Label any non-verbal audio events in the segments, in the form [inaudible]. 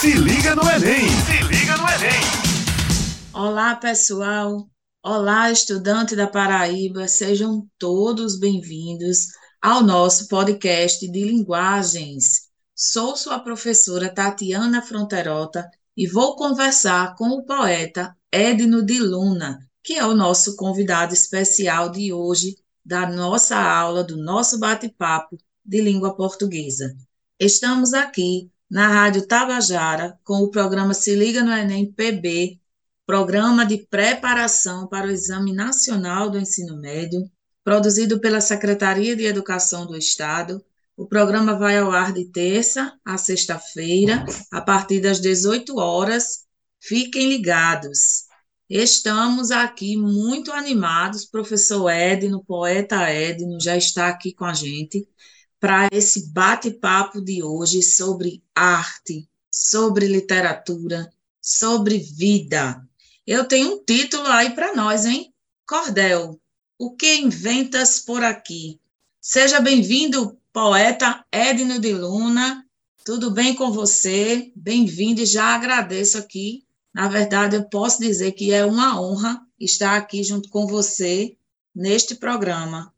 Se liga no Enem! Se liga no Enem! Olá, pessoal! Olá, estudante da Paraíba! Sejam todos bem-vindos ao nosso podcast de linguagens. Sou sua professora Tatiana Fronterota e vou conversar com o poeta Edno de Luna, que é o nosso convidado especial de hoje da nossa aula, do nosso bate-papo de língua portuguesa. Estamos aqui na Rádio Tabajara com o programa Se Liga no Enem PB, programa de preparação para o Exame Nacional do Ensino Médio, produzido pela Secretaria de Educação do Estado o programa vai ao ar de terça a sexta-feira, a partir das 18 horas. Fiquem ligados. Estamos aqui muito animados. Professor Edno, poeta Edno, já está aqui com a gente para esse bate-papo de hoje sobre arte, sobre literatura, sobre vida. Eu tenho um título aí para nós, hein? Cordel, o que inventas por aqui? Seja bem-vindo, poeta Edno de Luna. Tudo bem com você? Bem-vindo e já agradeço aqui. Na verdade, eu posso dizer que é uma honra estar aqui junto com você neste programa.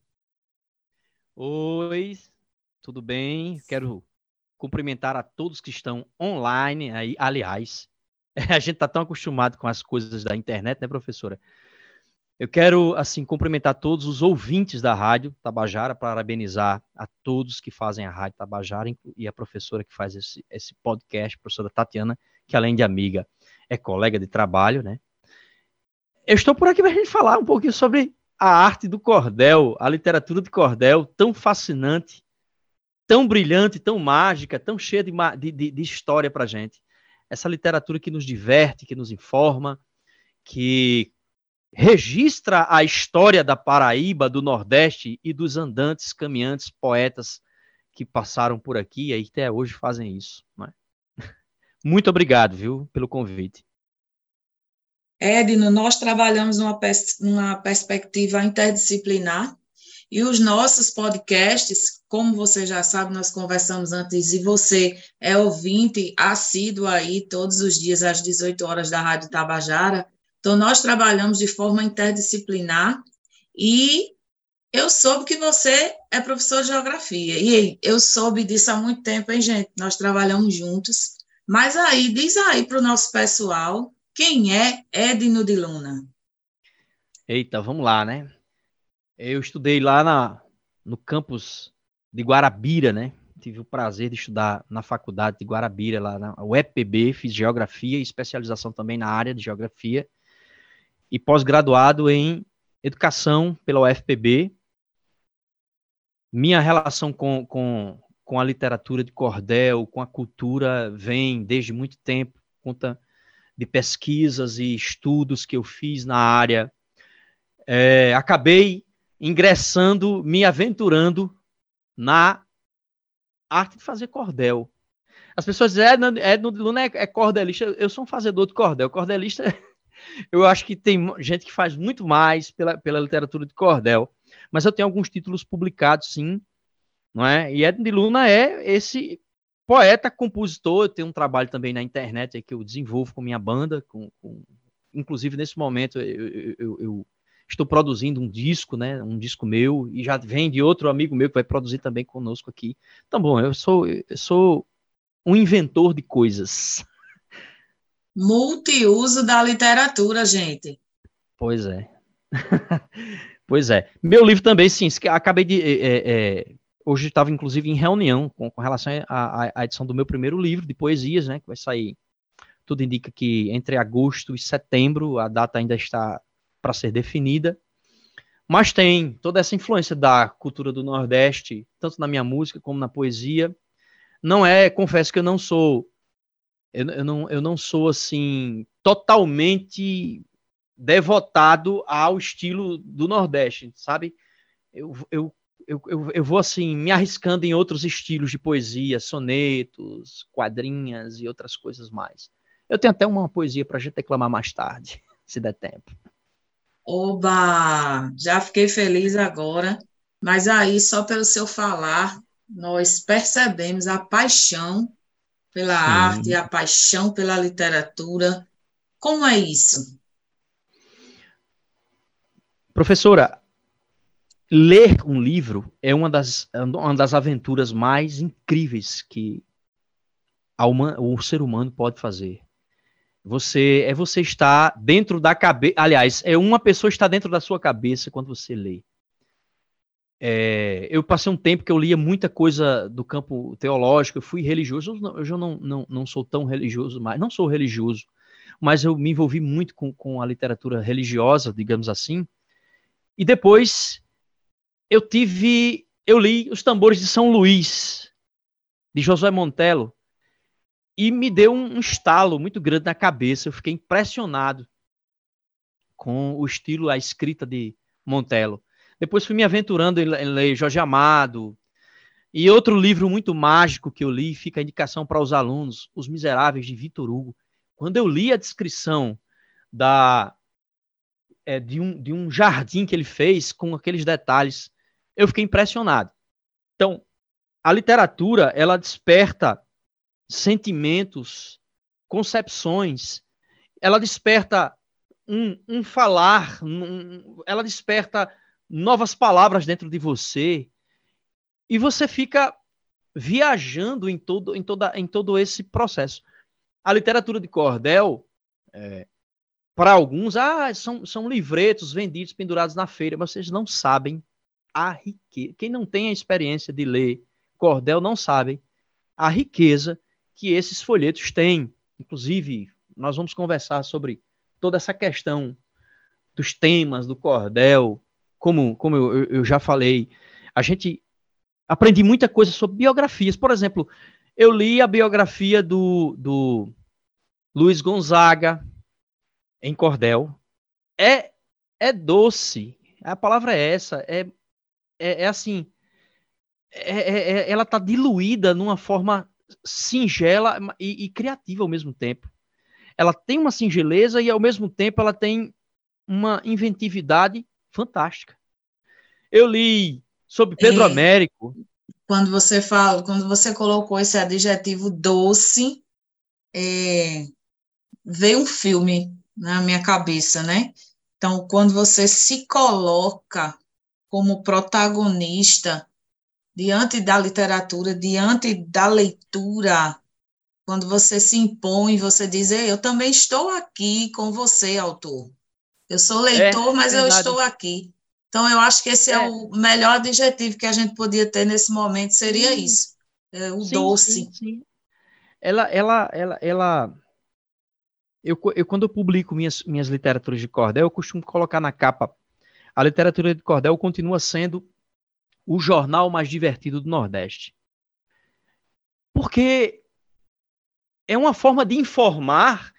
Oi, tudo bem? Quero cumprimentar a todos que estão online aí. Aliás, [laughs] a gente está tão acostumado com as coisas da internet, né, professora? Eu quero, assim, cumprimentar todos os ouvintes da Rádio Tabajara, parabenizar a todos que fazem a Rádio Tabajara e a professora que faz esse, esse podcast, a professora Tatiana, que além de amiga, é colega de trabalho, né? Eu estou por aqui para a gente falar um pouquinho sobre a arte do cordel, a literatura de cordel, tão fascinante, tão brilhante, tão mágica, tão cheia de, de, de história para gente. Essa literatura que nos diverte, que nos informa, que registra a história da Paraíba, do Nordeste e dos andantes, caminhantes, poetas que passaram por aqui e até hoje fazem isso. Né? [laughs] Muito obrigado, viu, pelo convite. Edno, nós trabalhamos numa, pers numa perspectiva interdisciplinar e os nossos podcasts, como você já sabe, nós conversamos antes, e você é ouvinte assíduo aí todos os dias às 18 horas da Rádio Tabajara, então, nós trabalhamos de forma interdisciplinar e eu soube que você é professor de geografia. E eu soube disso há muito tempo, hein, gente? Nós trabalhamos juntos. Mas aí, diz aí para o nosso pessoal, quem é Edno de Luna? Eita, vamos lá, né? Eu estudei lá na, no campus de Guarabira, né? Tive o prazer de estudar na faculdade de Guarabira, lá na UEPB, fiz geografia e especialização também na área de geografia e pós-graduado em educação pela UFPB. Minha relação com, com, com a literatura de cordel, com a cultura, vem desde muito tempo, conta de pesquisas e estudos que eu fiz na área. É, acabei ingressando, me aventurando na arte de fazer cordel. As pessoas dizem, é, é, Luna é, é cordelista. Eu sou um fazedor de cordel. Cordelista [laughs] eu acho que tem gente que faz muito mais pela, pela literatura de cordel. Mas eu tenho alguns títulos publicados, sim. Não é? E Edno de Luna é esse poeta, compositor. Eu tenho um trabalho também na internet que eu desenvolvo com minha banda. Com, com... Inclusive, nesse momento, eu, eu, eu, estou produzindo um disco, né? Um disco meu. E já vem de outro amigo meu que vai produzir também conosco aqui. Então, bom, eu sou, eu sou um inventor de coisas multiuso da literatura, gente. Pois é. [laughs] pois é. Meu livro também, sim, acabei de. É, é, hoje estava, inclusive, em reunião com, com relação à, à, edição do meu primeiro livro de poesias, né? Que vai sair. Tudo indica que entre agosto e setembro, a data ainda está para ser definida. Mas tem toda essa influência da cultura do Nordeste, tanto na minha música como na poesia. Não é, confesso que eu não sou eu, eu, não, eu não sou assim totalmente devotado ao estilo do Nordeste, sabe? Eu, eu, eu, eu, eu vou assim me arriscando em outros estilos de poesia, sonetos, quadrinhas e outras coisas mais. Eu tenho até uma poesia para a gente declamar mais tarde, [laughs] se der tempo. Oba! Já fiquei feliz agora, mas aí, só pelo seu falar, nós percebemos a paixão pela Sim. arte, a paixão pela literatura. Como é isso? Professora, ler um livro é uma das, uma das aventuras mais incríveis que uma, o ser humano pode fazer. Você é você estar dentro da cabeça. Aliás, é uma pessoa estar dentro da sua cabeça quando você lê. É, eu passei um tempo que eu lia muita coisa do campo teológico, eu fui religioso, eu já não, não, não sou tão religioso mais, não sou religioso, mas eu me envolvi muito com, com a literatura religiosa, digamos assim. E depois eu tive, eu li Os Tambores de São Luís, de Josué Montelo, e me deu um, um estalo muito grande na cabeça. Eu fiquei impressionado com o estilo, a escrita de Montelo. Depois fui me aventurando em, em ler Jorge Amado. E outro livro muito mágico que eu li, fica a indicação para os alunos, Os Miseráveis, de Vitor Hugo. Quando eu li a descrição da, é, de, um, de um jardim que ele fez com aqueles detalhes, eu fiquei impressionado. Então, a literatura, ela desperta sentimentos, concepções, ela desperta um, um falar, um, ela desperta novas palavras dentro de você e você fica viajando em todo, em toda, em todo esse processo. A literatura de cordel, é, para alguns, ah, são, são livretos vendidos, pendurados na feira, mas vocês não sabem a riqueza. Quem não tem a experiência de ler cordel não sabe a riqueza que esses folhetos têm. Inclusive, nós vamos conversar sobre toda essa questão dos temas do cordel, como, como eu, eu já falei, a gente aprendi muita coisa sobre biografias. Por exemplo, eu li a biografia do, do Luiz Gonzaga em cordel. É, é doce. A palavra é essa. É, é, é assim. É, é, é ela está diluída numa forma singela e, e criativa ao mesmo tempo. Ela tem uma singeleza e, ao mesmo tempo, ela tem uma inventividade fantástica. Eu li sobre Pedro é, Américo. Quando você fala, quando você colocou esse adjetivo doce, é, veio um filme na minha cabeça, né? Então, quando você se coloca como protagonista diante da literatura, diante da leitura, quando você se impõe, você diz, eu também estou aqui com você, autor. Eu sou leitor, é, mas eu estou aqui. Então, eu acho que esse é, é, o melhor adjetivo que a gente podia ter nesse momento, seria sim. isso, é, o sim, doce. Sim, sim. Ela, ela, ela, ela... Eu, eu, quando eu publico minhas, minhas literaturas de cordel, eu costumo colocar na capa, a literatura de cordel continua sendo o jornal mais divertido do Nordeste. Porque é uma forma de informar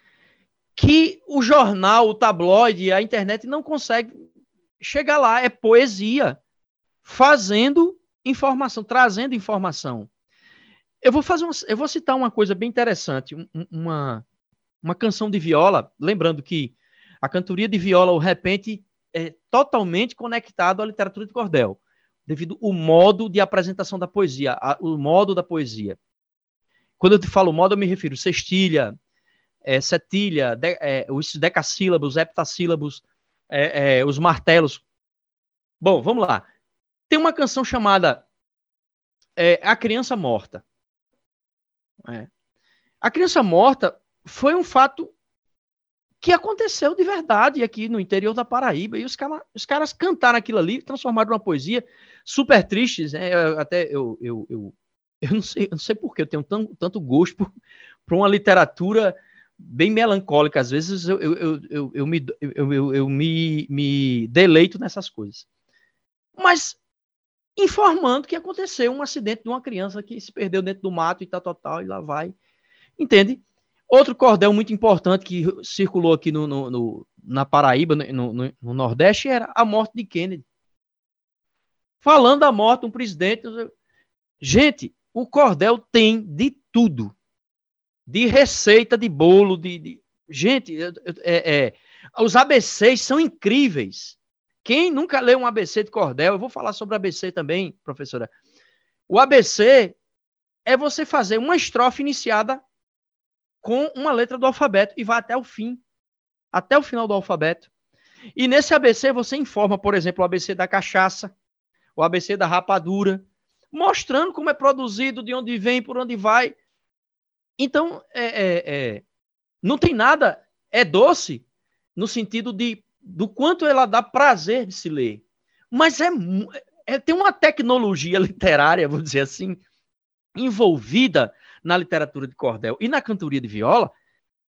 que o jornal, o tabloide, a internet não consegue chegar lá. É poesia fazendo informação, trazendo informação. Eu vou fazer uma, eu vou citar uma coisa bem interessante, uma, uma canção de viola, lembrando que a cantoria de viola, o repente, é totalmente conectado à literatura de cordel, devido ao modo de apresentação da poesia, a, o modo da poesia. Quando eu te falo modo, eu me refiro sextilha, é, setilha, de, é, os decassílabos, heptassílabos, é, é, os martelos. Bom, vamos lá. Tem uma canção chamada é, A Criança Morta. É. A Criança Morta foi um fato que aconteceu de verdade aqui no interior da Paraíba. E os, cara, os caras cantaram aquilo ali, transformaram numa poesia super triste. Né? Eu, até eu, eu, eu, eu, não sei, eu não sei porquê, eu tenho tão, tanto gosto por, por uma literatura bem melancólica. Às vezes eu, eu, eu, eu, eu me, eu, eu, eu me, me deleito nessas coisas. Mas informando que aconteceu um acidente de uma criança que se perdeu dentro do mato e tal, tal, tal, e lá vai. Entende? Outro cordel muito importante que circulou aqui no, no, no na Paraíba, no, no, Nordeste, era a morte de Kennedy. Falando da morte de um presidente. Gente, o cordel tem de tudo de receita de bolo, de. de... Gente, é, é, os ABCs são incríveis. Quem nunca leu um ABC de cordel, eu vou falar sobre ABC também, professora. O ABC é você fazer uma estrofe iniciada com uma letra do alfabeto e vai até o fim, até o final do alfabeto. E nesse ABC você informa, por exemplo, o ABC da cachaça, o ABC da rapadura, mostrando como é produzido, de onde vem, por onde vai. Então, é, é, é, não tem nada, é doce no sentido de do quanto ela dá prazer de se ler. Mas é, é tem uma tecnologia [laughs] literária, vou dizer assim, envolvida na literatura de cordel e na cantoria de viola,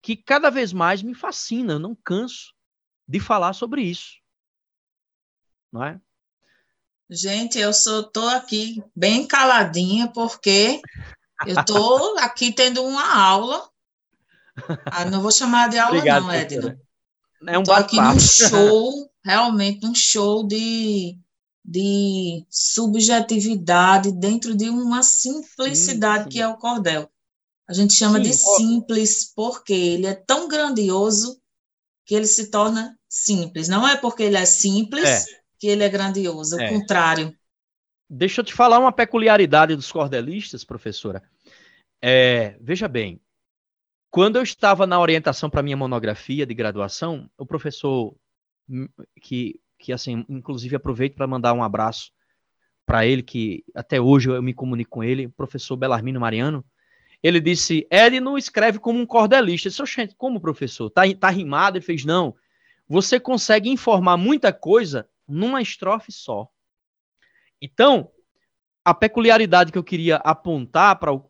que cada vez mais me fascina, eu não canso de falar sobre isso. Não é? Gente, eu sou tô aqui bem caladinha porque eu tô [laughs] aqui tendo uma aula. Ah, não vou chamar de aula Obrigado, não, Edna. É um tô aqui num [laughs] show, realmente um show de, de subjetividade dentro de uma simplicidade sim, sim. que é o cordel. A gente chama sim, de simples porque ele é tão grandioso que ele se torna simples. Não é porque ele é simples é. Que ele é grandioso, é. o contrário. Deixa eu te falar uma peculiaridade dos cordelistas, professora. É, veja bem, quando eu estava na orientação para minha monografia de graduação, o professor que, que assim, inclusive aproveito para mandar um abraço para ele, que até hoje eu me comunico com ele, o professor Belarmino Mariano, ele disse, Ed não escreve como um cordelista. Eu disse, como professor? Tá, tá rimado? Ele fez, não. Você consegue informar muita coisa numa estrofe só. Então, a peculiaridade que eu queria apontar para o,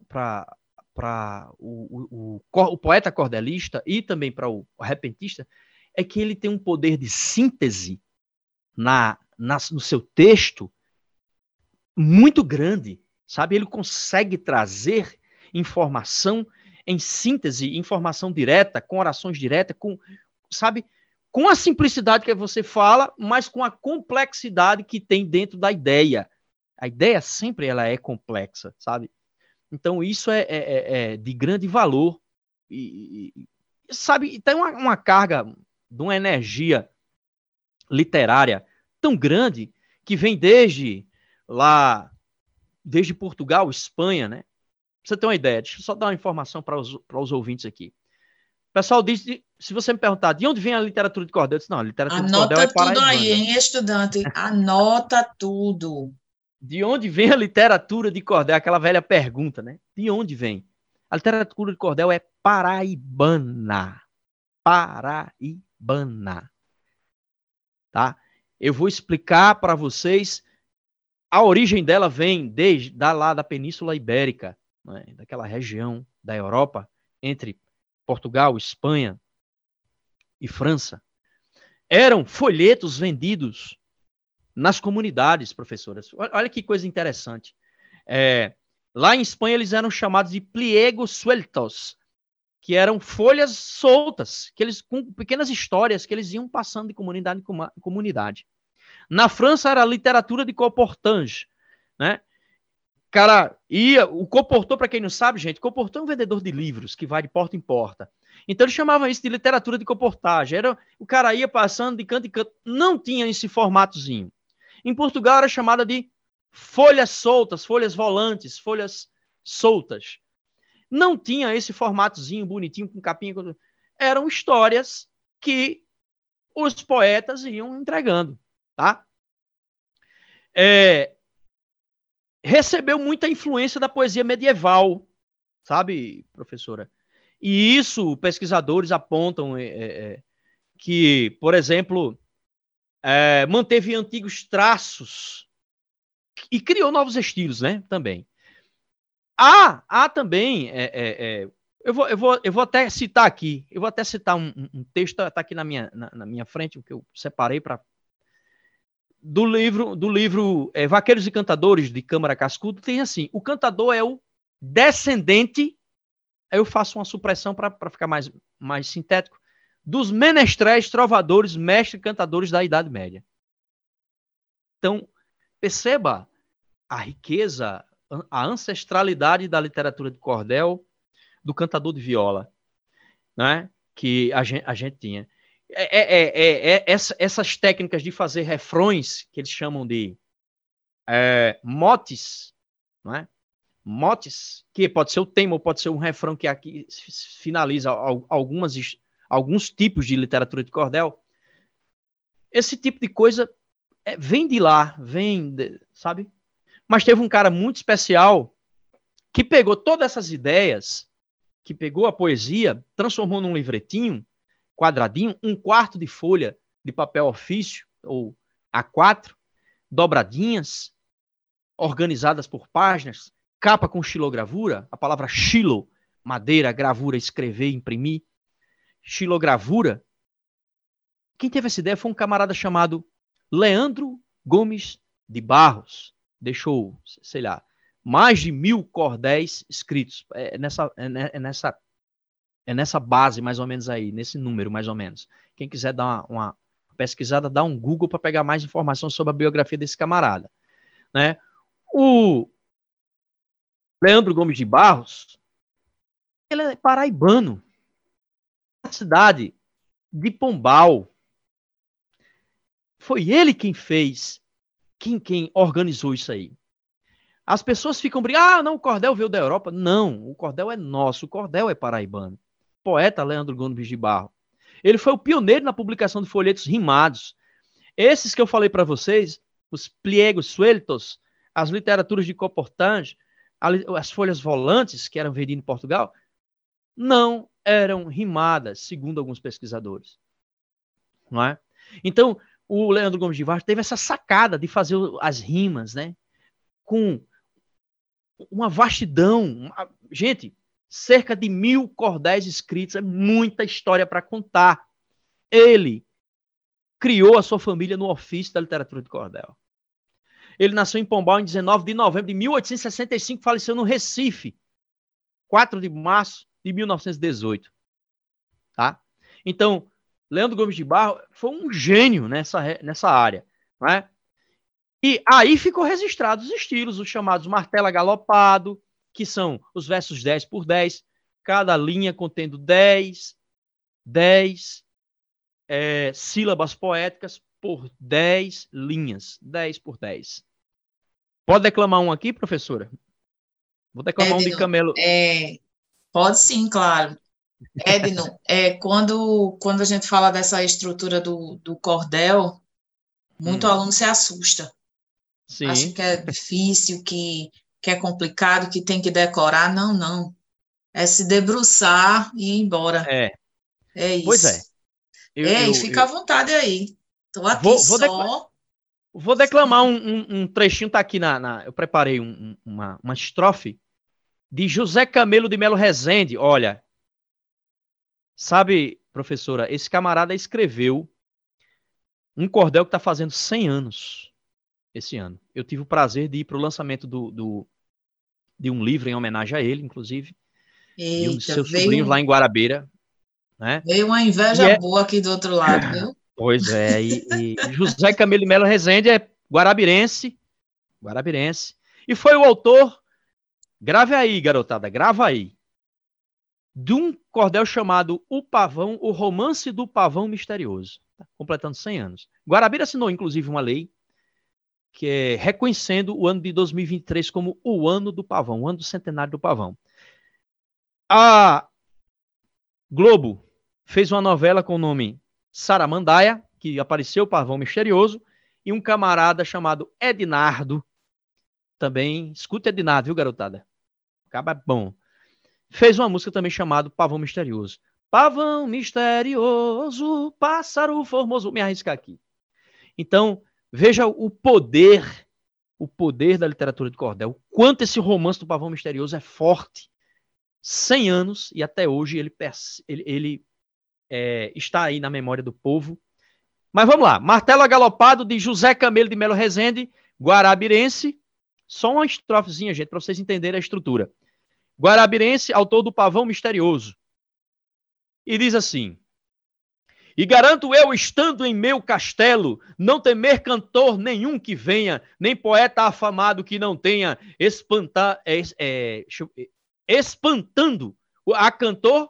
o, o, o, poeta cordelista e também para o, repentista é que ele tem um poder de síntese na, na, no seu texto muito grande, sabe? Ele consegue trazer informação em síntese, informação direta, com orações diretas, com, sabe, com a simplicidade que você fala, mas com a complexidade que tem dentro da ideia. A ideia sempre ela é complexa, sabe? Então isso é, é, é, é de grande valor e, e sabe, tem uma, uma carga de uma energia literária tão grande que vem desde lá, desde Portugal, Espanha, né? Pra você ter uma ideia, deixa eu só dar uma informação para os, os ouvintes aqui. O pessoal diz, se você me perguntar de onde vem a literatura de cordel, eu disse, não, a literatura Anota de cordel é Anota tudo aí, hein, estudante? Anota tudo. De onde vem a literatura de cordel? Aquela velha pergunta, né? De onde vem? A literatura de cordel é paraibana. Paraibana. Tá? Eu vou explicar para vocês. A origem dela vem desde da, lá da Península Ibérica né, daquela região da Europa, entre Portugal, Espanha e França, eram folhetos vendidos nas comunidades, professoras. Olha que coisa interessante. É, lá em Espanha eles eram chamados de pliegos sueltos, que eram folhas soltas, que eles com pequenas histórias que eles iam passando de comunidade em comunidade. Na França era literatura de colportage, né? Cara ia, o comportou, para quem não sabe, gente, comportou é um vendedor de livros que vai de porta em porta. Então eles chamavam isso de literatura de comportagem. Era, o cara ia passando de canto em canto, não tinha esse formatozinho. Em Portugal era chamada de folhas soltas, folhas volantes, folhas soltas. Não tinha esse formatozinho bonitinho com capinha. Eram histórias que os poetas iam entregando, tá? É, recebeu muita influência da poesia medieval, sabe, professora? E isso, pesquisadores apontam é, é, é, que, por exemplo, é, manteve antigos traços e criou novos estilos, né? Também. Há, há também, é, é, eu, vou, eu, vou, eu vou até citar aqui, eu vou até citar um, um texto, está aqui na minha, na, na minha frente, o que eu separei para do livro do livro é, Vaqueiros e Cantadores de Câmara Cascudo tem assim: o cantador é o descendente. Aí eu faço uma supressão para ficar mais, mais sintético dos menestréis, trovadores, mestres cantadores da Idade Média. Então, perceba a riqueza, a ancestralidade da literatura de cordel, do cantador de viola, né? que a gente, a gente tinha. É, é, é, é, essa, essas técnicas de fazer refrões, que eles chamam de é, motes, não é? motes, que pode ser o tema ou pode ser um refrão que aqui finaliza algumas, alguns tipos de literatura de cordel. Esse tipo de coisa é, vem de lá, vem, de, sabe? Mas teve um cara muito especial que pegou todas essas ideias, que pegou a poesia, transformou num livretinho, quadradinho, um quarto de folha de papel ofício, ou A4, dobradinhas, organizadas por páginas, capa com xilogravura, a palavra xilo, madeira, gravura, escrever, imprimir, xilogravura. Quem teve essa ideia foi um camarada chamado Leandro Gomes de Barros. Deixou, sei lá, mais de mil cordéis escritos. É nessa, é nessa, é nessa base, mais ou menos aí, nesse número, mais ou menos. Quem quiser dar uma, uma pesquisada, dá um Google para pegar mais informação sobre a biografia desse camarada. Né? O Leandro Gomes de Barros, ele é paraibano, da cidade de Pombal. Foi ele quem fez, quem, quem organizou isso aí. As pessoas ficam brincando, ah, não, o cordel veio da Europa. Não, o cordel é nosso, o cordel é paraibano. Poeta Leandro Gomes de Barro. Ele foi o pioneiro na publicação de folhetos rimados. Esses que eu falei para vocês, os pliegos sueltos, as literaturas de comportagem, as folhas volantes que eram vendidas em Portugal não eram rimadas, segundo alguns pesquisadores. Não é? Então, o Leandro Gomes de Vaz teve essa sacada de fazer as rimas, né? Com uma vastidão. Gente, cerca de mil cordéis escritos, é muita história para contar. Ele criou a sua família no ofício da literatura de cordel. Ele nasceu em Pombal em 19 de novembro de 1865, faleceu no Recife, 4 de março de 1918. Tá? Então, Leandro Gomes de Barro foi um gênio nessa, nessa área. Não é? E aí ficou registrados os estilos, os chamados martela galopado, que são os versos 10 por 10, cada linha contendo 10, 10 é, sílabas poéticas por 10 linhas. 10 por 10. Pode declamar um aqui, professora? Vou declamar Edno, um de Camelo. É, pode sim, claro. Edno, [laughs] é, quando, quando a gente fala dessa estrutura do, do cordel, muito hum. aluno se assusta. Sim. Acha que é difícil, que, que é complicado, que tem que decorar. Não, não. É se debruçar e ir embora. É. É isso. Pois é. Eu, é, eu, e fica eu... à vontade aí. Estou aqui vou, vou só. Vou declamar um, um, um, trechinho, tá aqui na. na eu preparei um, uma, uma estrofe de José Camelo de Melo Rezende. Olha, sabe, professora, esse camarada escreveu um cordel que está fazendo 100 anos esse ano. Eu tive o prazer de ir para o lançamento do, do, de um livro em homenagem a ele, inclusive. Eita, e um dos seus sobrinhos lá em Guarabeira. Né? Veio uma inveja é... boa aqui do outro lado, viu? [laughs] Pois é, e, e José Camilo Melo Rezende é guarabirense, guarabirense, e foi o autor, grave aí, garotada, grava aí, de um cordel chamado O Pavão, o Romance do Pavão Misterioso, tá completando 100 anos. Guarabira assinou, inclusive, uma lei que é reconhecendo o ano de 2023 como o ano do pavão, o ano do centenário do pavão. A Globo fez uma novela com o nome Saramandaia, que apareceu Pavão Misterioso, e um camarada chamado Ednardo, também, escuta Ednardo, viu, garotada? Acaba bom. Fez uma música também chamada Pavão Misterioso. Pavão misterioso, pássaro formoso. Me arriscar aqui. Então, veja o poder, o poder da literatura de cordel. O quanto esse romance do Pavão Misterioso é forte. 100 anos e até hoje ele, ele, ele é, está aí na memória do povo. Mas vamos lá. Martelo Agalopado de José Camelo de Melo Rezende, Guarabirense. Só uma estrofezinha, gente, para vocês entenderem a estrutura. Guarabirense, autor do Pavão Misterioso. E diz assim: E garanto eu, estando em meu castelo, não temer cantor nenhum que venha, nem poeta afamado que não tenha espantar, é, é, espantando a cantor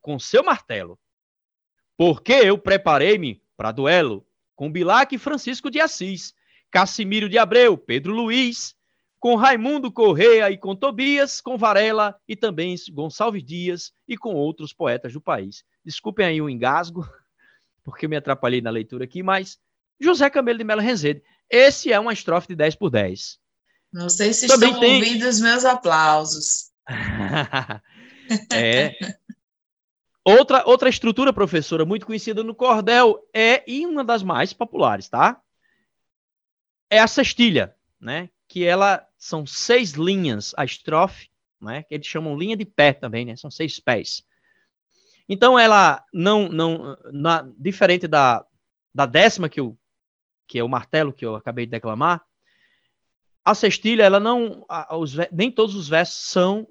com seu martelo. Porque eu preparei-me para duelo com Bilac e Francisco de Assis, Cassimiro de Abreu, Pedro Luiz, com Raimundo Correia e com Tobias, com Varela e também Gonçalves Dias e com outros poetas do país. Desculpem aí o engasgo, porque eu me atrapalhei na leitura aqui, mas José Camelo de Melo Rezende. Esse é uma estrofe de 10 por 10. Não sei se também estão tem... ouvindo os meus aplausos. [laughs] é. Outra, outra estrutura, professora, muito conhecida no cordel é, e uma das mais populares, tá? É a cestilha, né? Que ela são seis linhas, a estrofe, né? Que eles chamam linha de pé também, né? São seis pés. Então ela não, não na, diferente da, da décima que, eu, que é o martelo que eu acabei de declamar, a cestilha, ela não, a, os, nem todos os versos são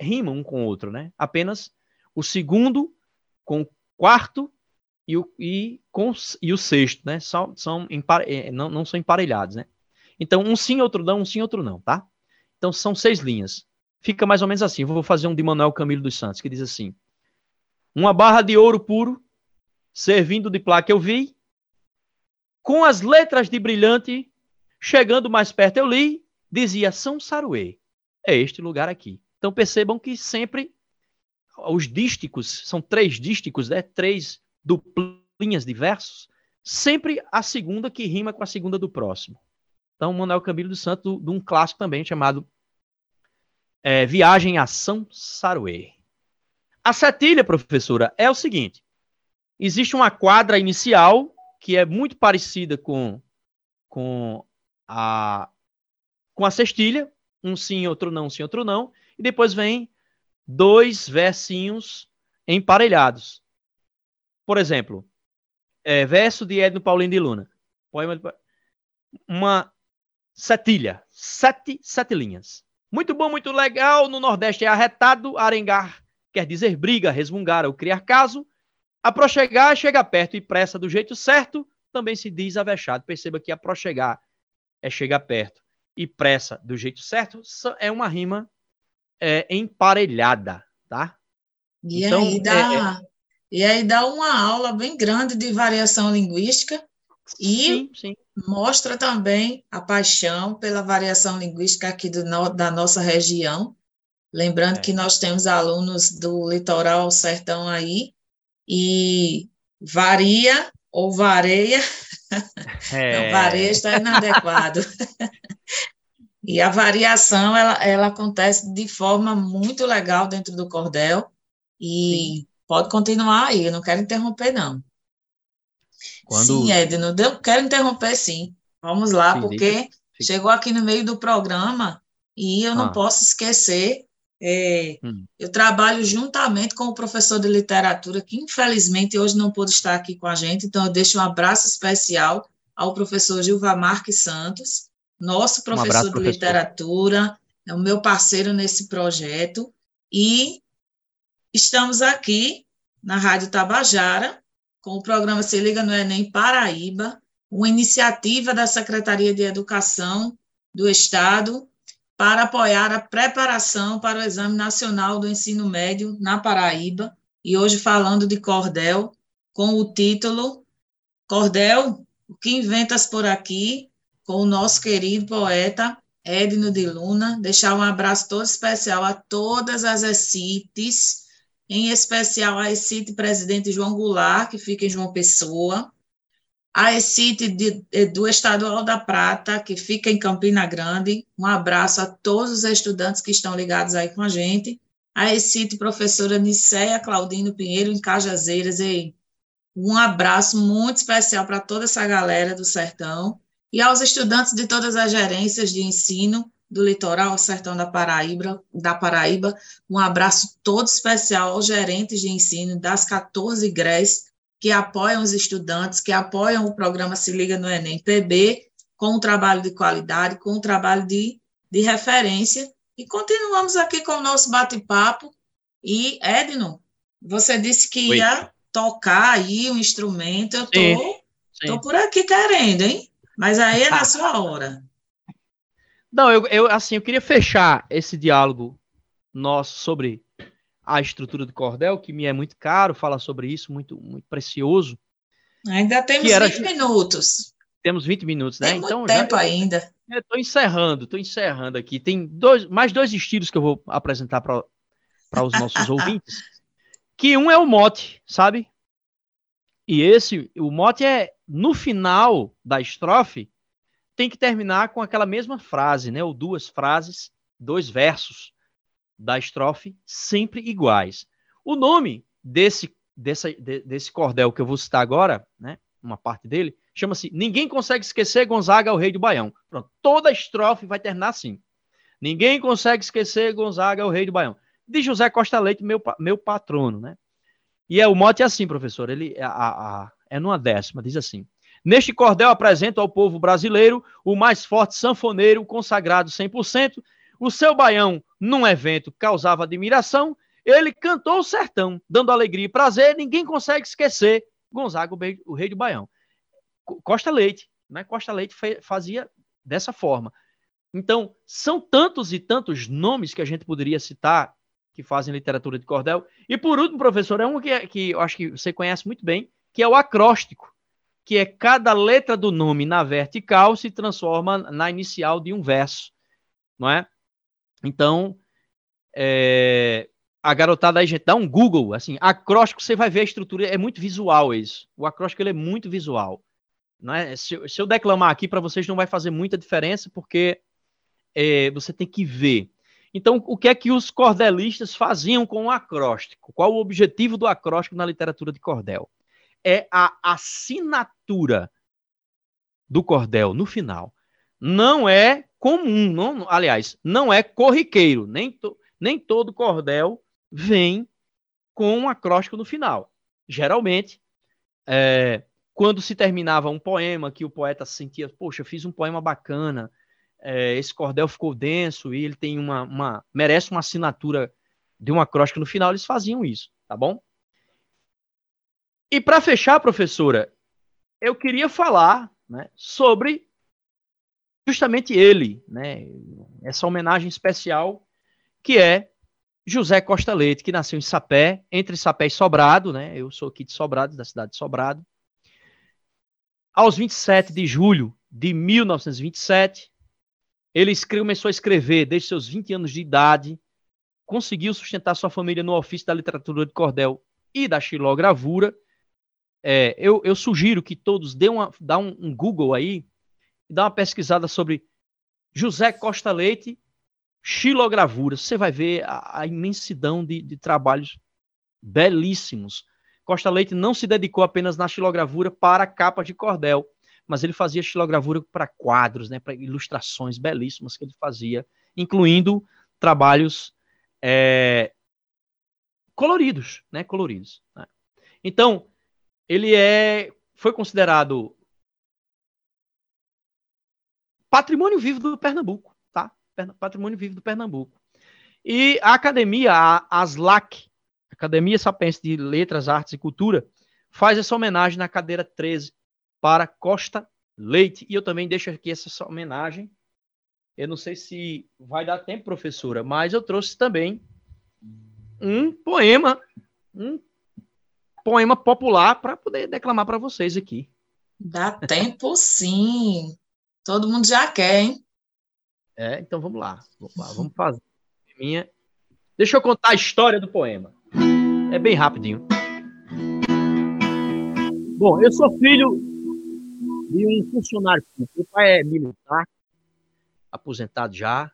rimam um com o outro, né? Apenas o segundo com o quarto e o, e com, e o sexto, né? São, são é, não, não são emparelhados, né? Então, um sim, outro não, um sim, outro não, tá? Então, são seis linhas. Fica mais ou menos assim. vou fazer um de Manuel Camilo dos Santos, que diz assim: Uma barra de ouro puro, servindo de placa eu vi, com as letras de brilhante, chegando mais perto eu li, dizia São Saruê. É este lugar aqui. Então, percebam que sempre os dísticos, são três dísticos, né? Três duplinhas de versos, sempre a segunda que rima com a segunda do próximo. Então, Manuel Camilo dos Santos, de um clássico também chamado é, Viagem a São Saruê. A setilha, professora, é o seguinte: existe uma quadra inicial que é muito parecida com, com, a, com a cestilha, um sim, outro não, um sim, outro não, e depois vem dois versinhos emparelhados. Por exemplo, é, verso de Edno Paulino de Luna. Poema de... Uma setilha. Sete, sete linhas. Muito bom, muito legal. No Nordeste é arretado. Arengar quer dizer briga, resmungar ou criar caso. Aprochegar chega perto e pressa do jeito certo. Também se diz avexado. Perceba que aprochegar é chegar perto e pressa do jeito certo é uma rima é, emparelhada, tá? E então, aí dá, é, é... e aí dá uma aula bem grande de variação linguística e sim, sim. mostra também a paixão pela variação linguística aqui do, da nossa região. Lembrando é. que nós temos alunos do litoral sertão aí e varia ou vareia. É. Não, vareia está inadequado. [laughs] E a variação, ela, ela acontece de forma muito legal dentro do cordel, e sim. pode continuar aí, eu não quero interromper, não. Quando... Sim, Edno, eu quero interromper, sim. Vamos lá, sim, porque chegou aqui no meio do programa e eu não ah. posso esquecer. É, hum. Eu trabalho juntamente com o professor de literatura, que infelizmente hoje não pôde estar aqui com a gente, então eu deixo um abraço especial ao professor Gilvar Marques Santos, nosso professor um abraço, de professor. literatura, é o meu parceiro nesse projeto, e estamos aqui na Rádio Tabajara, com o programa Se Liga no Enem Paraíba, uma iniciativa da Secretaria de Educação do Estado para apoiar a preparação para o Exame Nacional do Ensino Médio na Paraíba, e hoje falando de cordel, com o título Cordel, o que inventas por aqui? com o nosso querido poeta Edno de Luna. Deixar um abraço todo especial a todas as ECITES, em especial a ECIT Presidente João Goulart, que fica em João Pessoa, a ECIT de, do Estadual da Prata, que fica em Campina Grande. Um abraço a todos os estudantes que estão ligados aí com a gente. A ECIT Professora Niceia Claudino Pinheiro, em Cajazeiras. E um abraço muito especial para toda essa galera do Sertão e aos estudantes de todas as gerências de ensino do litoral sertão da Paraíba, da Paraíba, um abraço todo especial aos gerentes de ensino das 14 GRES que apoiam os estudantes, que apoiam o programa Se Liga no Enem PB, com um trabalho de qualidade, com um trabalho de, de referência. E continuamos aqui com o nosso bate-papo. E, Edno, você disse que Oi. ia tocar aí um instrumento, eu tô, tô por aqui querendo, hein? Mas aí é na sua hora. Não, eu, eu assim, eu queria fechar esse diálogo nosso sobre a estrutura do cordel, que me é muito caro, fala sobre isso, muito, muito precioso. Ainda temos era... 20 minutos. Temos 20 minutos, né? Tem então, tempo já... ainda. Estou encerrando, estou encerrando aqui. Tem dois, mais dois estilos que eu vou apresentar para os nossos [laughs] ouvintes. Que um é o mote, sabe? E esse, o mote é no final da estrofe, tem que terminar com aquela mesma frase, né? Ou duas frases, dois versos da estrofe sempre iguais. O nome desse, desse, desse cordel que eu vou citar agora, né? Uma parte dele, chama-se Ninguém Consegue Esquecer Gonzaga, o Rei do Baião. Pronto, toda estrofe vai terminar assim. Ninguém consegue esquecer Gonzaga, o Rei do Baião. De José Costa Leite, meu, meu patrono, né? E é, o mote é assim, professor, ele a, a, é numa décima, diz assim. Neste cordel apresento ao povo brasileiro o mais forte sanfoneiro consagrado 100%. O seu baião, num evento, causava admiração. Ele cantou o sertão, dando alegria e prazer. Ninguém consegue esquecer Gonzaga, o rei do baião. Costa Leite, né? Costa Leite fazia dessa forma. Então, são tantos e tantos nomes que a gente poderia citar que fazem literatura de cordel. E por último, professor, é um que, que eu acho que você conhece muito bem, que é o acróstico, que é cada letra do nome na vertical se transforma na inicial de um verso, não é? Então, é, a garotada aí, gente, dá um Google, assim, acróstico, você vai ver a estrutura, é muito visual isso. O acróstico, ele é muito visual. Não é? se, se eu declamar aqui para vocês não vai fazer muita diferença, porque é, você tem que ver. Então, o que é que os cordelistas faziam com o acróstico? Qual o objetivo do acróstico na literatura de cordel? É a assinatura do cordel no final. Não é comum, não, aliás, não é corriqueiro. Nem, to, nem todo cordel vem com um acróstico no final. Geralmente, é, quando se terminava um poema que o poeta sentia, poxa, fiz um poema bacana, é, esse cordel ficou denso e ele tem uma, uma, merece uma assinatura de um acróstico no final, eles faziam isso, tá bom? E para fechar, professora, eu queria falar né, sobre justamente ele, né, essa homenagem especial que é José Costa Leite, que nasceu em Sapé, entre Sapé e Sobrado, né? Eu sou aqui de Sobrado, da cidade de Sobrado. Aos 27 de julho de 1927, ele começou a escrever desde seus 20 anos de idade, conseguiu sustentar sua família no ofício da literatura de cordel e da xilogravura. É, eu, eu, sugiro que todos dêem uma, dá um, um Google aí e dá uma pesquisada sobre José Costa Leite, xilogravura. Você vai ver a, a imensidão de, de trabalhos belíssimos Costa Leite não se dedicou apenas na xilogravura para capas de cordel, mas ele fazia xilogravura para quadros, né, para ilustrações belíssimas que ele fazia, incluindo trabalhos é, coloridos, né, coloridos. Né? Então, ele é, foi considerado patrimônio vivo do Pernambuco, tá? Patrimônio vivo do Pernambuco. E a academia, a ASLAC, Academia Sapiense de Letras, Artes e Cultura, faz essa homenagem na cadeira 13 para Costa Leite. E eu também deixo aqui essa homenagem. Eu não sei se vai dar tempo, professora, mas eu trouxe também um poema, um poema popular para poder declamar para vocês aqui. Dá tempo sim. Todo mundo já quer, hein? É, então vamos lá. Vamos, lá, vamos fazer. Minha... Deixa eu contar a história do poema. É bem rapidinho. Bom, eu sou filho de um funcionário público. Meu pai é militar, aposentado já.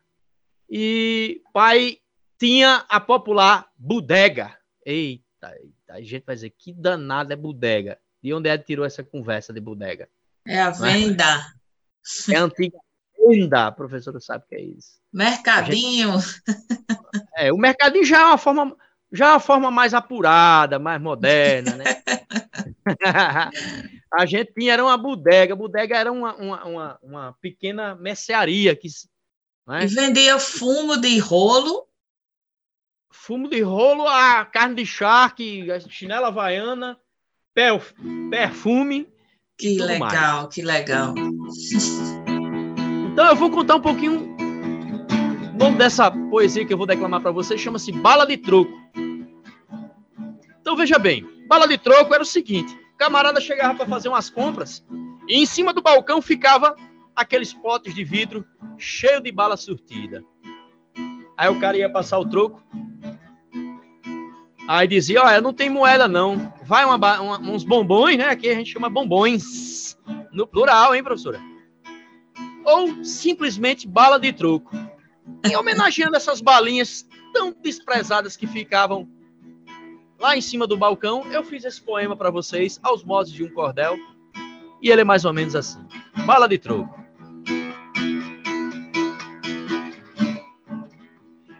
E pai tinha a popular bodega. Eita, eita, a gente vai dizer que danada é bodega. De onde é que tirou essa conversa de bodega? É a venda. É a antiga venda, a professora sabe o que é isso. Mercadinho. Gente... É, o mercadinho já é uma forma já é uma forma mais apurada, mais moderna, né? [laughs] [laughs] a gente tinha era uma bodega. Bodega era uma, uma, uma, uma pequena mercearia. Que, né? E vendia fumo de rolo. Fumo de rolo, a carne de charque, a chinela havaiana, perfume. Que legal, mais. que legal. Então eu vou contar um pouquinho. O nome dessa poesia que eu vou declamar para vocês chama-se Bala de Troco. Então veja bem, bala de troco era o seguinte: o camarada chegava para fazer umas compras e em cima do balcão ficava aqueles potes de vidro cheio de bala surtida. Aí o cara ia passar o troco. Aí dizia, olha, não tem moeda não. Vai uma, uma, uns bombons, né? Aqui a gente chama bombons. No plural, hein, professora? Ou simplesmente bala de troco. E homenageando essas balinhas tão desprezadas que ficavam lá em cima do balcão, eu fiz esse poema para vocês aos modos de um cordel. E ele é mais ou menos assim: Bala de troco.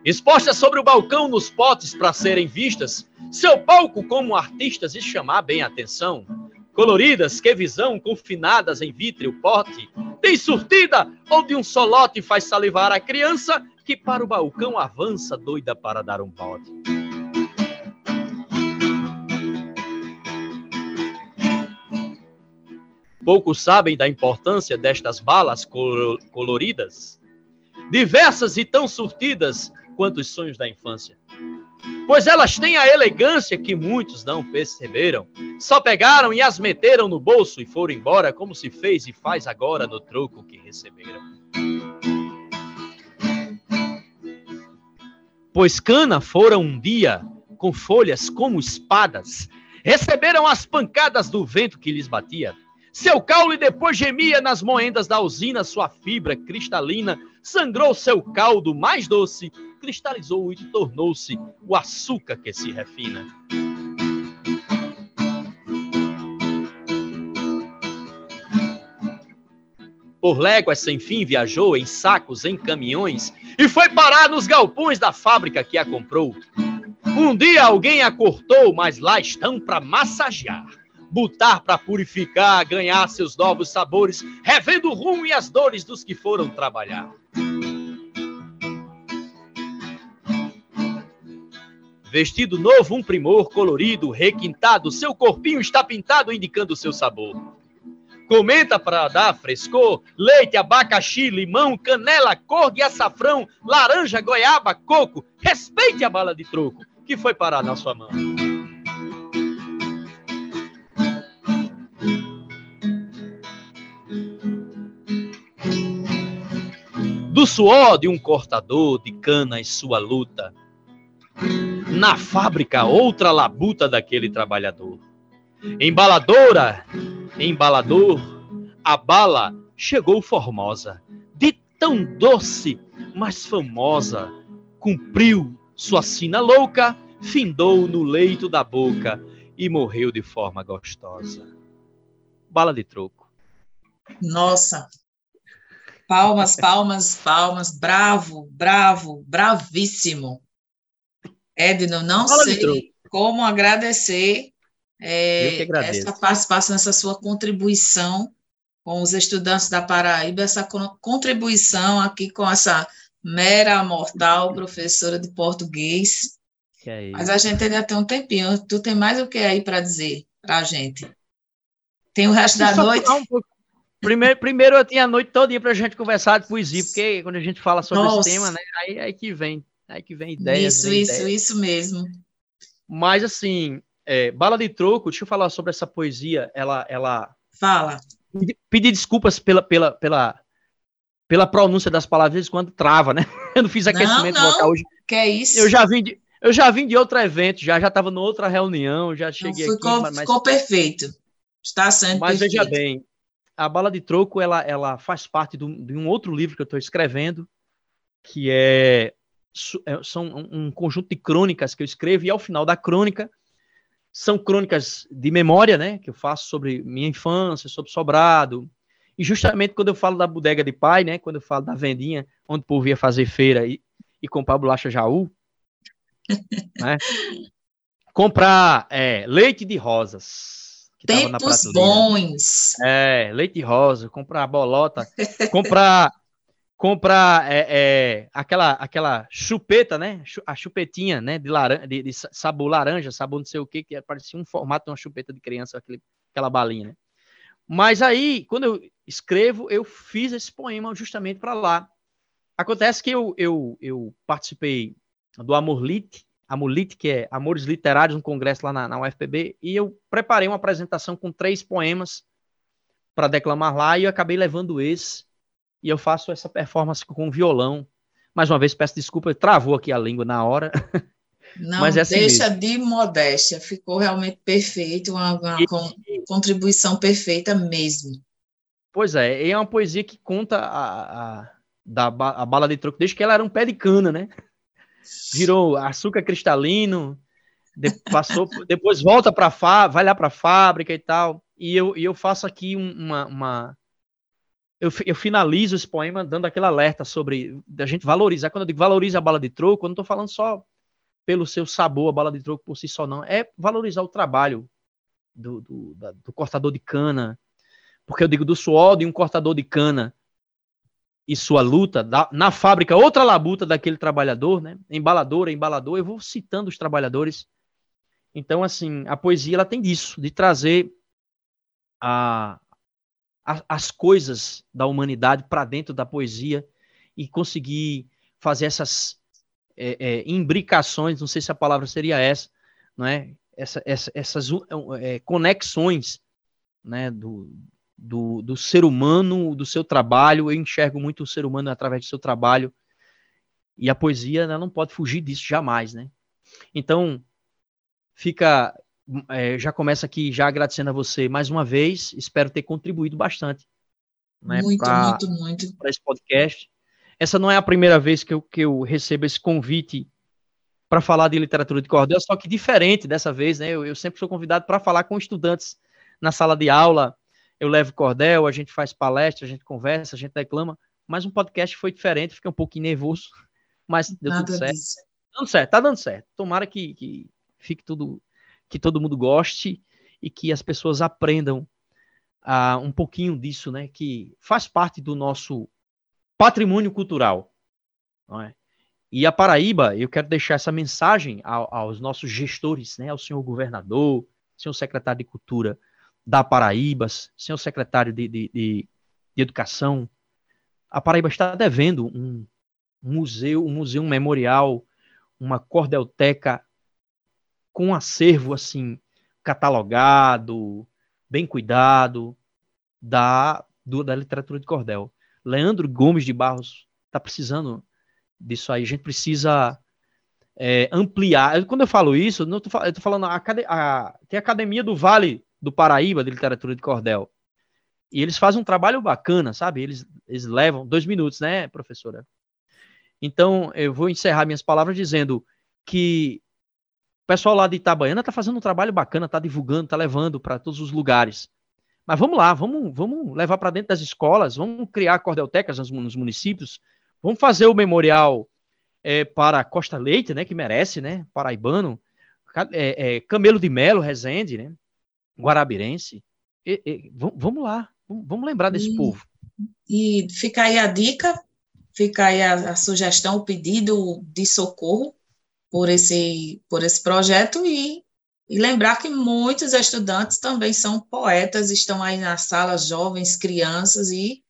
Expostas sobre o balcão nos potes para serem vistas, seu palco como artistas e chamar bem a atenção. Coloridas, que visão, confinadas em vítreo pote, tem surtida ou de um solote faz salivar a criança que para o balcão avança doida para dar um pote. Poucos sabem da importância destas balas coloridas, diversas e tão surtidas quanto os sonhos da infância. Pois elas têm a elegância que muitos não perceberam. Só pegaram e as meteram no bolso e foram embora, como se fez e faz agora no troco que receberam. Pois cana foram um dia, com folhas como espadas, receberam as pancadas do vento que lhes batia seu caule depois gemia nas moendas da usina, sua fibra cristalina sangrou seu caldo mais doce, cristalizou e tornou-se o açúcar que se refina. Por léguas sem fim viajou em sacos, em caminhões e foi parar nos galpões da fábrica que a comprou. Um dia alguém a cortou, mas lá estão para massagear botar para purificar, ganhar seus novos sabores, revendo o rumo e as dores dos que foram trabalhar. Vestido novo, um primor colorido, requintado, seu corpinho está pintado, indicando seu sabor. Comenta para dar frescor, leite, abacaxi, limão, canela, cor de açafrão, laranja, goiaba, coco. Respeite a bala de troco que foi parar na sua mão. Do suor de um cortador de cana em sua luta. Na fábrica, outra labuta daquele trabalhador. Embaladora, embalador, a bala chegou formosa, de tão doce, mas famosa. Cumpriu sua sina louca, findou no leito da boca e morreu de forma gostosa. Bala de troco. Nossa, Palmas, palmas, palmas. Bravo, bravo, bravíssimo. Edno, não Fala sei como agradecer é, essa participação, essa sua contribuição com os estudantes da Paraíba, essa contribuição aqui com essa mera mortal professora de português. É Mas a gente ainda tem um tempinho. Tu tem mais o que aí para dizer para a gente? Tem o resto da noite? Um pouco, Primeiro, primeiro eu tinha a noite toda para a gente conversar de poesia, porque quando a gente fala sobre Nossa. esse tema, né, aí, aí que vem, aí que vem ideias. Isso, vem isso, ideias. isso mesmo. Mas assim, é, Bala de Troco, deixa eu falar sobre essa poesia, ela... ela Fala. Pedir desculpas pela, pela, pela, pela pronúncia das palavras quando trava, né? [laughs] Eu não fiz aquecimento não, não. vocal hoje. Que é isso? Eu já vim de, eu já vim de outro evento, já já estava em outra reunião, já cheguei não, ficou, aqui. Mas, ficou perfeito. Está sendo Mas perfeito. veja bem, a Bala de Troco ela, ela faz parte de um, de um outro livro que eu estou escrevendo, que é, é são um, um conjunto de crônicas que eu escrevo, e ao final da crônica são crônicas de memória, né, que eu faço sobre minha infância, sobre Sobrado, e justamente quando eu falo da bodega de pai, né, quando eu falo da vendinha, onde o povo ia fazer feira e, e comprar bolacha Jaú, [laughs] né, comprar é, leite de rosas, Tempos bons. É, leite rosa, comprar bolota, comprar [laughs] comprar é, é, aquela aquela chupeta, né? A chupetinha, né? De, laranja, de, de sabor laranja, sabor não sei o que, que parecia um formato de uma chupeta de criança, aquele, aquela balinha, né? Mas aí, quando eu escrevo, eu fiz esse poema justamente para lá. Acontece que eu, eu, eu participei do Amor Lite, Amulit, que é Amores Literários, um congresso lá na, na UFPB, e eu preparei uma apresentação com três poemas para declamar lá, e eu acabei levando esse. e eu faço essa performance com violão. Mais uma vez, peço desculpa, travou aqui a língua na hora. [laughs] Não, Mas é assim deixa mesmo. de modéstia, ficou realmente perfeito, uma, uma e, contribuição perfeita mesmo. Pois é, é uma poesia que conta a, a, da, a bala de troco, desde que ela era um pé de cana, né? Virou açúcar cristalino, de, passou, [laughs] depois volta para vai lá para a fábrica e tal. E eu, e eu faço aqui uma, uma eu, eu, finalizo esse poema dando aquele alerta sobre a gente valorizar. Quando eu digo valoriza a bala de troco, eu não estou falando só pelo seu sabor, a bala de troco por si só, não. É valorizar o trabalho do, do, da, do cortador de cana. Porque eu digo do suor de um cortador de cana e sua luta, da, na fábrica, outra labuta daquele trabalhador, né? Embalador, embalador, eu vou citando os trabalhadores. Então, assim, a poesia ela tem disso, de trazer a, a as coisas da humanidade para dentro da poesia e conseguir fazer essas é, é, imbricações, não sei se a palavra seria essa, não é? Essa, essa, essas é, conexões né, do, do, do ser humano, do seu trabalho. Eu enxergo muito o ser humano através do seu trabalho. E a poesia ela não pode fugir disso jamais, né? Então, fica. É, já começa aqui já agradecendo a você mais uma vez. Espero ter contribuído bastante. Né, muito, pra, muito, muito. Para esse podcast. Essa não é a primeira vez que eu, que eu recebo esse convite para falar de literatura de cordel, só que diferente dessa vez, né? Eu, eu sempre sou convidado para falar com estudantes na sala de aula. Eu levo cordel, a gente faz palestra, a gente conversa, a gente reclama. Mas um podcast foi diferente, fiquei um pouquinho nervoso, [laughs] mas deu Nada tudo certo. Disso. Dando certo, tá dando certo. Tomara que, que fique tudo, que todo mundo goste e que as pessoas aprendam uh, um pouquinho disso, né? Que faz parte do nosso patrimônio cultural. Não é? E a Paraíba, eu quero deixar essa mensagem ao, aos nossos gestores, né, ao senhor governador, senhor secretário de Cultura da Paraíba, senhor secretário de, de, de, de Educação. A Paraíba está devendo um, museu, um museu memorial, uma cordelteca com acervo assim catalogado, bem cuidado da, do, da literatura de cordel. Leandro Gomes de Barros está precisando disso aí. A gente precisa é, ampliar. Quando eu falo isso, não tô, eu estou falando a, a, tem a Academia do Vale do Paraíba de Literatura de Cordel. E eles fazem um trabalho bacana, sabe? Eles, eles levam dois minutos, né, professora? Então, eu vou encerrar minhas palavras dizendo que o pessoal lá de Itabaiana está fazendo um trabalho bacana, está divulgando, está levando para todos os lugares. Mas vamos lá, vamos, vamos levar para dentro das escolas, vamos criar cordeltecas nos, municípios, vamos fazer o memorial é, para Costa Leite, né, que merece, né, paraibano, é, é, Camelo de Melo, Resende, né, Guarabirense. E, e, vamos lá, vamos lembrar desse e, povo. E fica aí a dica, fica aí a, a sugestão, o pedido de socorro por esse, por esse projeto e e lembrar que muitos estudantes também são poetas, estão aí na sala, jovens, crianças, e,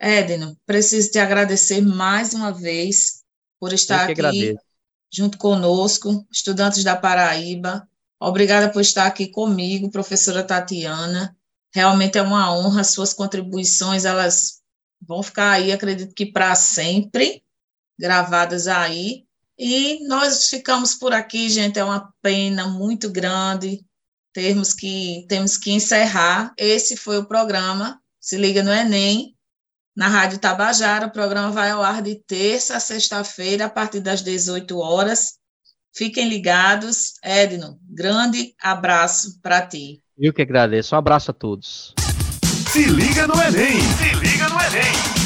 Edno, preciso te agradecer mais uma vez por estar aqui agradeço. junto conosco, estudantes da Paraíba. Obrigada por estar aqui comigo, professora Tatiana. Realmente é uma honra, suas contribuições, elas vão ficar aí, acredito que para sempre, gravadas aí. E nós ficamos por aqui, gente. É uma pena muito grande termos que temos que encerrar. Esse foi o programa. Se liga no Enem, na Rádio Tabajara. O programa vai ao ar de terça a sexta-feira, a partir das 18 horas. Fiquem ligados. Edno, grande abraço para ti. Eu que agradeço. Um abraço a todos. Se liga no Enem! Se liga